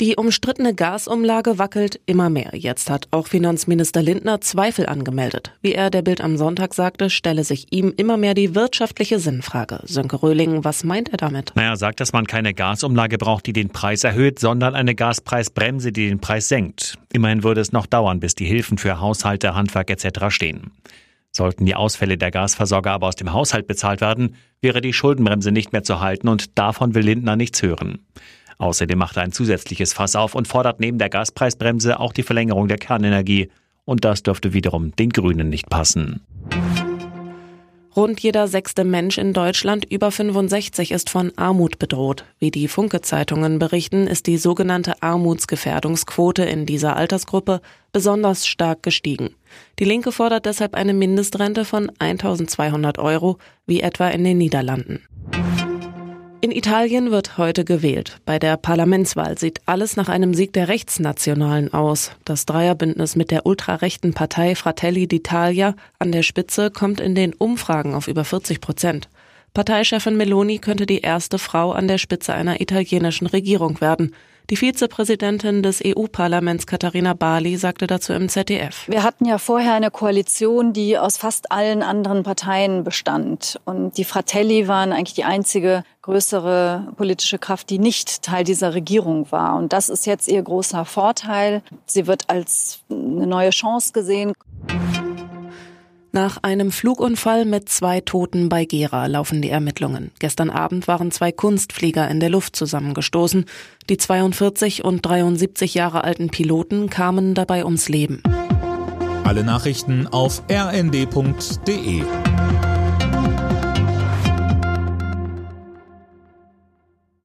Die umstrittene Gasumlage wackelt immer mehr. Jetzt hat auch Finanzminister Lindner Zweifel angemeldet. Wie er der Bild am Sonntag sagte, stelle sich ihm immer mehr die wirtschaftliche Sinnfrage. Sönke Röhling, was meint er damit? Naja, sagt, dass man keine Gasumlage braucht, die den Preis erhöht, sondern eine Gaspreisbremse, die den Preis senkt. Immerhin würde es noch dauern, bis die Hilfen für Haushalte, Handwerk etc. stehen. Sollten die Ausfälle der Gasversorger aber aus dem Haushalt bezahlt werden, wäre die Schuldenbremse nicht mehr zu halten und davon will Lindner nichts hören. Außerdem macht er ein zusätzliches Fass auf und fordert neben der Gaspreisbremse auch die Verlängerung der Kernenergie. Und das dürfte wiederum den Grünen nicht passen. Rund jeder sechste Mensch in Deutschland über 65 ist von Armut bedroht. Wie die Funke-Zeitungen berichten, ist die sogenannte Armutsgefährdungsquote in dieser Altersgruppe besonders stark gestiegen. Die Linke fordert deshalb eine Mindestrente von 1200 Euro, wie etwa in den Niederlanden. In Italien wird heute gewählt. Bei der Parlamentswahl sieht alles nach einem Sieg der Rechtsnationalen aus. Das Dreierbündnis mit der ultrarechten Partei Fratelli d'Italia an der Spitze kommt in den Umfragen auf über 40 Prozent. Parteichefin Meloni könnte die erste Frau an der Spitze einer italienischen Regierung werden. Die Vizepräsidentin des EU-Parlaments Katharina Barley sagte dazu im ZDF. Wir hatten ja vorher eine Koalition, die aus fast allen anderen Parteien bestand. Und die Fratelli waren eigentlich die einzige größere politische Kraft, die nicht Teil dieser Regierung war. Und das ist jetzt ihr großer Vorteil. Sie wird als eine neue Chance gesehen. Nach einem Flugunfall mit zwei Toten bei Gera laufen die Ermittlungen. Gestern Abend waren zwei Kunstflieger in der Luft zusammengestoßen. Die 42 und 73 Jahre alten Piloten kamen dabei ums Leben. Alle Nachrichten auf rnd.de